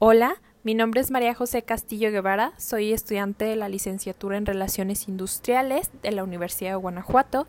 Hola, mi nombre es María José Castillo Guevara, soy estudiante de la licenciatura en Relaciones Industriales de la Universidad de Guanajuato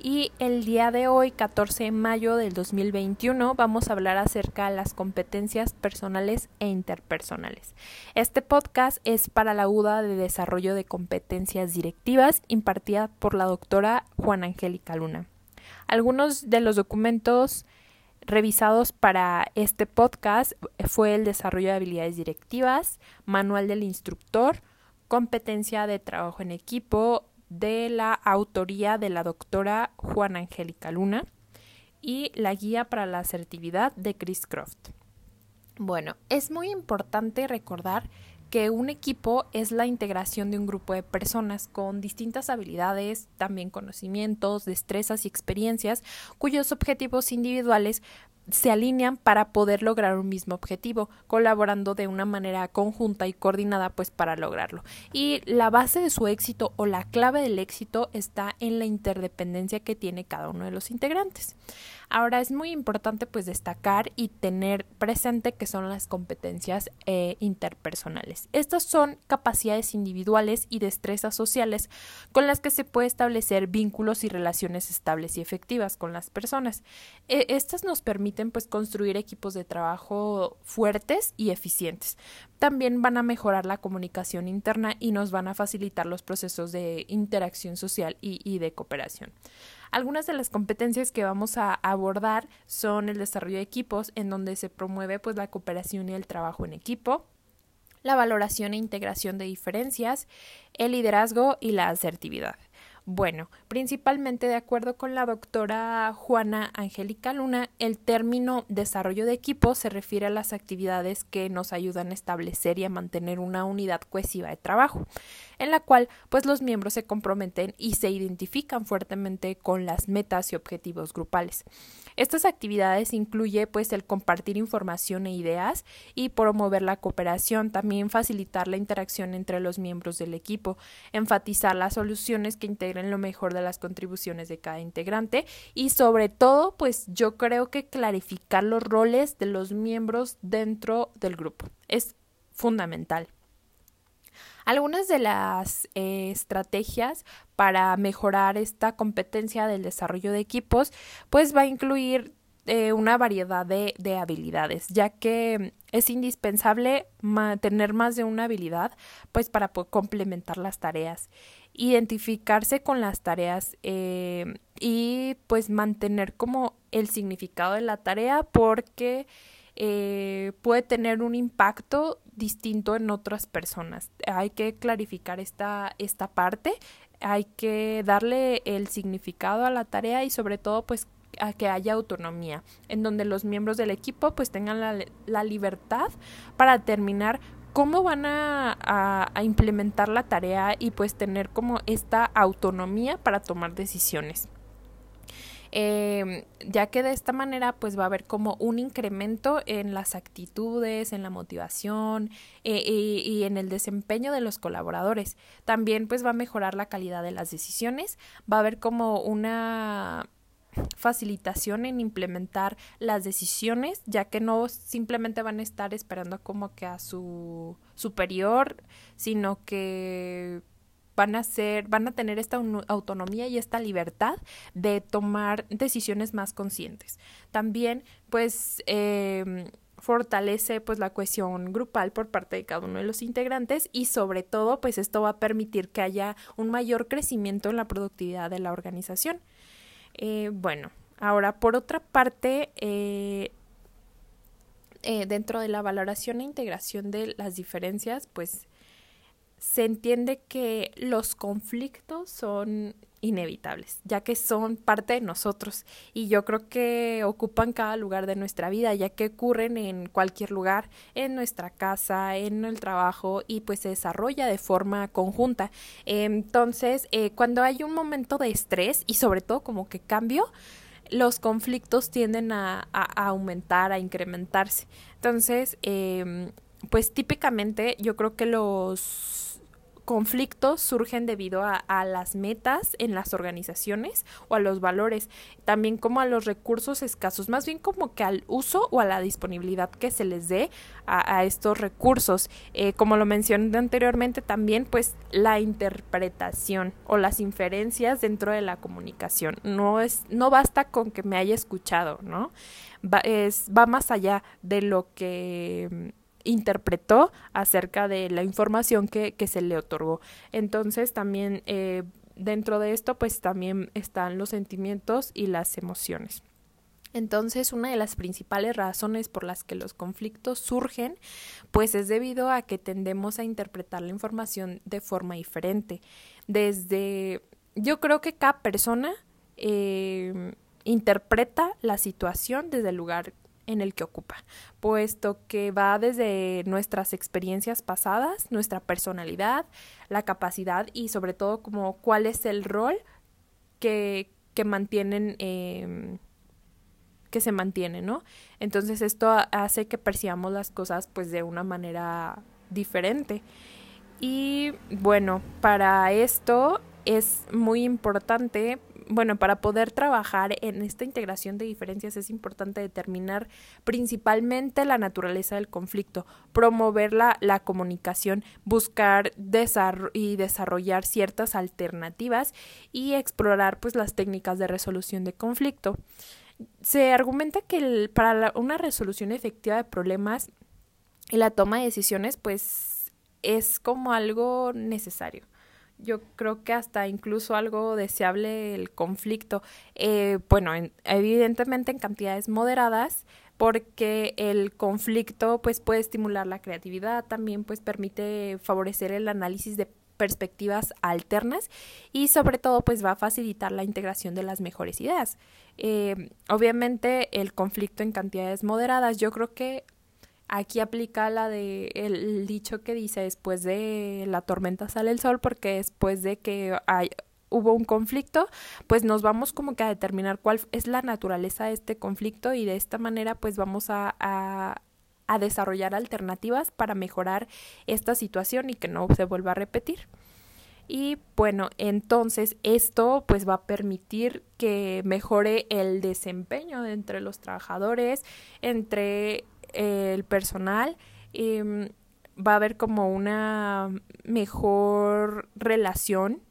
y el día de hoy, 14 de mayo del 2021, vamos a hablar acerca de las competencias personales e interpersonales. Este podcast es para la UDA de Desarrollo de Competencias Directivas impartida por la doctora Juana Angélica Luna. Algunos de los documentos revisados para este podcast fue el desarrollo de habilidades directivas, manual del instructor, competencia de trabajo en equipo de la autoría de la doctora Juana Angélica Luna y la guía para la asertividad de Chris Croft. Bueno, es muy importante recordar que un equipo es la integración de un grupo de personas con distintas habilidades, también conocimientos, destrezas y experiencias, cuyos objetivos individuales se alinean para poder lograr un mismo objetivo, colaborando de una manera conjunta y coordinada pues para lograrlo. Y la base de su éxito o la clave del éxito está en la interdependencia que tiene cada uno de los integrantes. Ahora es muy importante pues destacar y tener presente que son las competencias eh, interpersonales. Estas son capacidades individuales y destrezas sociales con las que se puede establecer vínculos y relaciones estables y efectivas con las personas. E, estas nos permiten pues construir equipos de trabajo fuertes y eficientes. También van a mejorar la comunicación interna y nos van a facilitar los procesos de interacción social y de cooperación. Algunas de las competencias que vamos a abordar son el desarrollo de equipos, en donde se promueve pues la cooperación y el trabajo en equipo, la valoración e integración de diferencias, el liderazgo y la asertividad. Bueno, principalmente de acuerdo con la doctora Juana Angélica Luna, el término desarrollo de equipo se refiere a las actividades que nos ayudan a establecer y a mantener una unidad cohesiva de trabajo, en la cual pues los miembros se comprometen y se identifican fuertemente con las metas y objetivos grupales. Estas actividades incluye pues el compartir información e ideas y promover la cooperación, también facilitar la interacción entre los miembros del equipo, enfatizar las soluciones que integran en lo mejor de las contribuciones de cada integrante y sobre todo, pues yo creo que clarificar los roles de los miembros dentro del grupo es fundamental. Algunas de las eh, estrategias para mejorar esta competencia del desarrollo de equipos, pues va a incluir eh, una variedad de, de, habilidades, ya que es indispensable tener más de una habilidad, pues para complementar las tareas identificarse con las tareas eh, y pues mantener como el significado de la tarea porque puede tener un impacto distinto en otras personas. Hay que clarificar esta, esta parte, hay que darle el significado a la tarea y sobre todo pues a que haya autonomía, en donde los miembros del equipo pues tengan la, la libertad para terminar cómo van a, implementar la tarea y pues tener como esta autonomía para tomar decisiones. Em, ya que de esta manera pues va a haber como un incremento en las actitudes, en la motivación eh, y en el desempeño de los colaboradores. También pues va a mejorar la calidad de las decisiones, va a haber como una facilitación en implementar las decisiones, ya que no simplemente van a estar esperando como que a su superior, sino que van a ser, van a tener esta autonomía y esta libertad de tomar decisiones más conscientes. También, pues, em, fortalece pues la cohesión grupal por parte de cada uno de los integrantes y sobre todo pues esto va a permitir que haya un mayor crecimiento en la productividad de la organización. Eh, bueno, ahora por otra parte, eh, eh, dentro de la valoración e integración de las diferencias, pues se entiende que los conflictos son inevitables, ya que son parte de nosotros y yo creo que ocupan cada lugar de nuestra vida, ya que ocurren en cualquier lugar, en nuestra casa, en el trabajo y pues se desarrolla de forma conjunta. Entonces, eh, cuando hay un momento de estrés y sobre todo como que cambio, los conflictos tienden a, aumentar, a incrementarse. Entonces, em, pues típicamente yo creo que los conflictos surgen debido a, las metas en las organizaciones o a los valores, también como a los recursos escasos, más bien como que al uso o a la disponibilidad que se les dé a, estos recursos. Eh, como lo mencioné anteriormente, también pues la interpretación o las inferencias dentro de la comunicación. No, es, no basta con que me haya escuchado, ¿no? Va, es, va más allá de lo que interpretó acerca de la información que, se le otorgó. Entonces también eh, dentro de esto pues también están los sentimientos y las emociones. Entonces, una de las principales razones por las que los conflictos surgen, pues es debido a que tendemos a interpretar la información de forma diferente. Desde, yo creo que cada persona eh, interpreta la situación desde el lugar en el que ocupa, puesto que va desde nuestras experiencias pasadas, nuestra personalidad, la capacidad y sobre todo como cuál es el rol que, que mantienen, em, que se mantiene, ¿no? Entonces esto hace que percibamos las cosas pues de una manera diferente. Y bueno, para esto es muy importante bueno, para poder trabajar en esta integración de diferencias es importante determinar principalmente la naturaleza del conflicto, promover la, la comunicación, buscar y desarrollar ciertas alternativas y explorar pues las técnicas de resolución de conflicto. Se argumenta que para una resolución efectiva de problemas y la toma de decisiones pues es como algo necesario yo creo que hasta incluso algo deseable el conflicto. Eh, bueno, evidentemente en cantidades moderadas, porque el conflicto pues puede estimular la creatividad, también pues permite favorecer el análisis de perspectivas alternas y sobre todo pues va a facilitar la integración de las mejores ideas. Eh, obviamente el conflicto en cantidades moderadas yo creo que Aquí aplica la de el dicho que dice después de la tormenta sale el sol porque después de que hay, hubo un conflicto, pues nos vamos como que a determinar cuál es la naturaleza de este conflicto y de esta manera pues vamos a, a, desarrollar alternativas para mejorar esta situación y que no se vuelva a repetir. Y bueno, entonces esto pues va a permitir que mejore el desempeño entre los trabajadores, entre el personal, em, va a haber como una mejor relación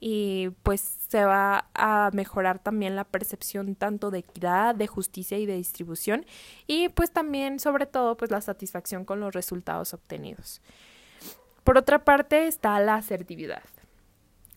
y pues se va a mejorar también la percepción tanto de equidad, de justicia y de distribución y pues también sobre todo pues la satisfacción con los resultados obtenidos. Por otra parte está la asertividad.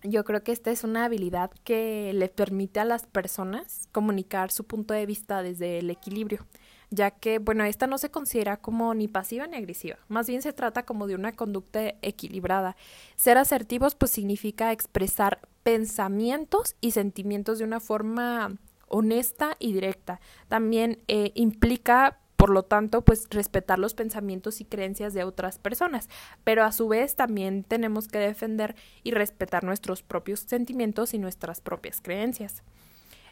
Yo creo que esta es una habilidad que le permite a las personas comunicar su punto de vista desde el equilibrio ya que, bueno, esta no se considera como ni pasiva ni agresiva, más bien se trata como de una conducta equilibrada. Ser asertivos pues significa expresar pensamientos y sentimientos de una forma honesta y directa. También eh, implica por lo tanto, pues respetar los pensamientos y creencias de otras personas, pero a su vez también tenemos que defender y respetar nuestros propios sentimientos y nuestras propias creencias.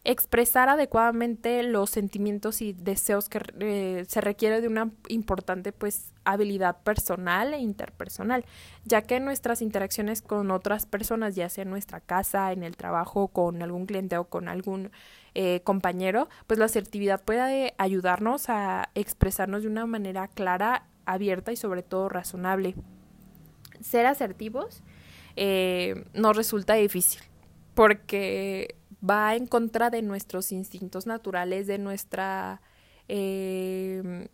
Expresar adecuadamente los sentimientos y deseos que eh, se requiere de una importante pues habilidad personal e interpersonal, ya que nuestras interacciones con otras personas, ya sea en nuestra casa, en el trabajo, con algún cliente o con algún eh, compañero, pues la asertividad puede ayudarnos a expresarnos de una manera clara, abierta y sobre todo razonable. Ser asertivos eh, nos resulta difícil porque va en contra de nuestros instintos naturales, de nuestra... Eh,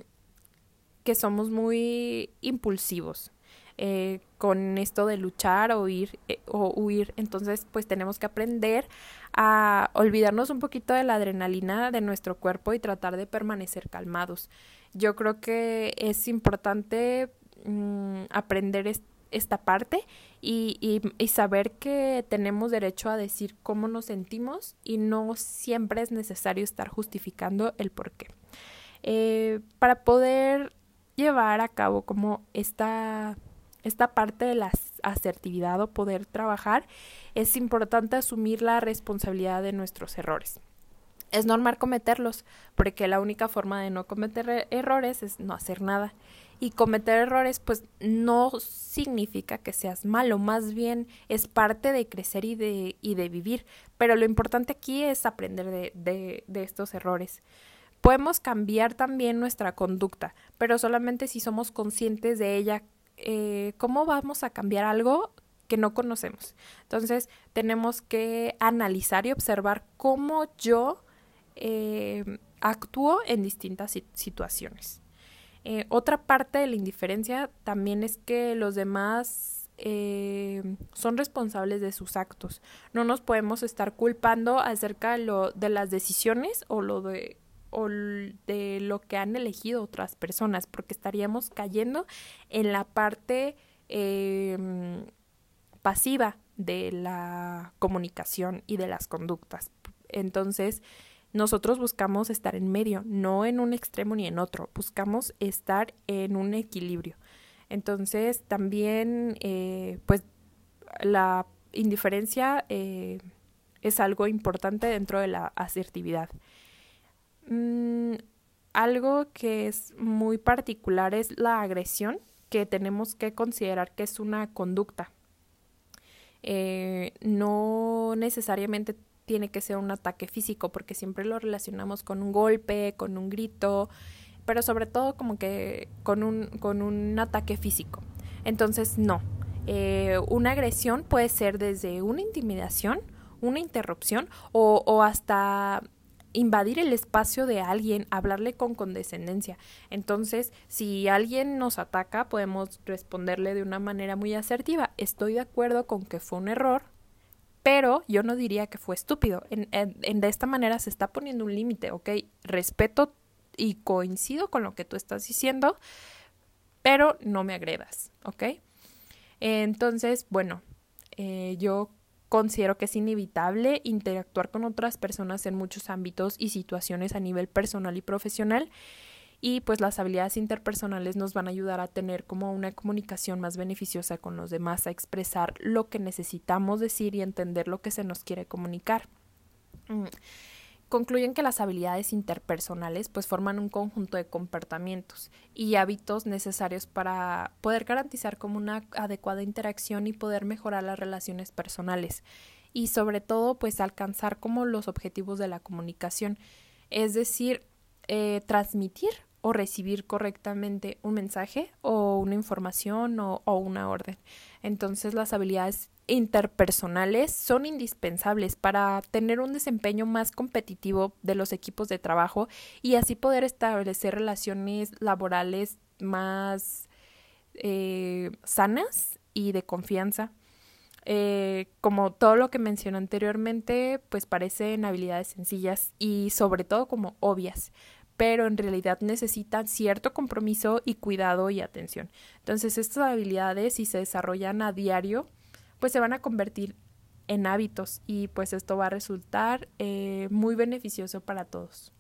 que somos muy impulsivos. Eh, con esto de luchar o eh, o huir. Entonces, pues tenemos que aprender a olvidarnos un poquito de la adrenalina de nuestro cuerpo y tratar de permanecer calmados. Yo creo que es importante mm, aprender esta parte y, saber que tenemos derecho a decir cómo nos sentimos y no siempre es necesario estar justificando el por qué. Eh, para poder llevar a cabo como esta, esta parte de la asertividad o poder trabajar, es importante asumir la responsabilidad de nuestros errores. es normal cometerlos, porque la única forma de no cometer e-, errores es no hacer nada. Y cometer errores pues no significa que seas malo, más bien es parte de crecer y de, y de vivir. Pero lo importante aquí es aprender de, de, de estos errores. Podemos cambiar también nuestra conducta, pero solamente si somos conscientes de ella. Eh, ¿Cómo vamos a cambiar algo que no conocemos? Entonces tenemos que analizar y observar cómo yo eh, actúo en distintas situaciones. Eh, otra parte de la indiferencia también es que los demás son responsables de sus actos. No nos podemos estar culpando acerca de, lo, de las decisiones o lo de o de lo que han elegido otras personas, porque estaríamos cayendo en la parte em, pasiva de la comunicación y de las conductas. Entonces, nosotros buscamos estar en medio, no en un extremo ni en otro, buscamos estar en un equilibrio. Entonces, también, eh, pues, la indiferencia eh, es algo importante dentro de la asertividad. Mm, algo que es muy particular es la agresión, que tenemos que considerar que es una conducta. Eh, no necesariamente tiene que ser un ataque físico, porque siempre lo relacionamos con un golpe, con un grito, pero sobre todo como que con un, con un ataque físico. Entonces, no. Eh, una agresión puede ser desde una intimidación, una interrupción o, o hasta invadir el espacio de alguien, hablarle con condescendencia. Entonces, si alguien nos ataca, podemos responderle de una manera muy asertiva. Estoy de acuerdo con que fue un error, pero yo no diría que fue estúpido. En, de esta manera se está poniendo un límite, ¿ok? Respeto y coincido con lo que tú estás diciendo, pero no me agredas, ¿ok? Entonces, bueno, eh, yo considero que es inevitable interactuar con otras personas en muchos ámbitos y situaciones a nivel personal y profesional y pues las habilidades interpersonales nos van a ayudar a tener como una comunicación más beneficiosa con los demás, a expresar lo que necesitamos decir y entender lo que se nos quiere comunicar. Mm. Concluyen que las habilidades interpersonales pues forman un conjunto de comportamientos y hábitos necesarios para poder garantizar como una adecuada interacción y poder mejorar las relaciones personales y sobre todo pues alcanzar como los objetivos de la comunicación, es decir, eh, transmitir o recibir correctamente un mensaje o una información o, una orden. Entonces las habilidades interpersonales son indispensables para tener un desempeño más competitivo de los equipos de trabajo y así poder establecer relaciones laborales más eh, sanas y de confianza. Eh, como todo lo que mencioné anteriormente, pues parecen habilidades sencillas y sobre todo como obvias, pero en realidad necesitan cierto compromiso y cuidado y atención. Entonces, estas habilidades, si se desarrollan a diario, pues se van a convertir en hábitos y pues esto va a resultar eh, muy beneficioso para todos.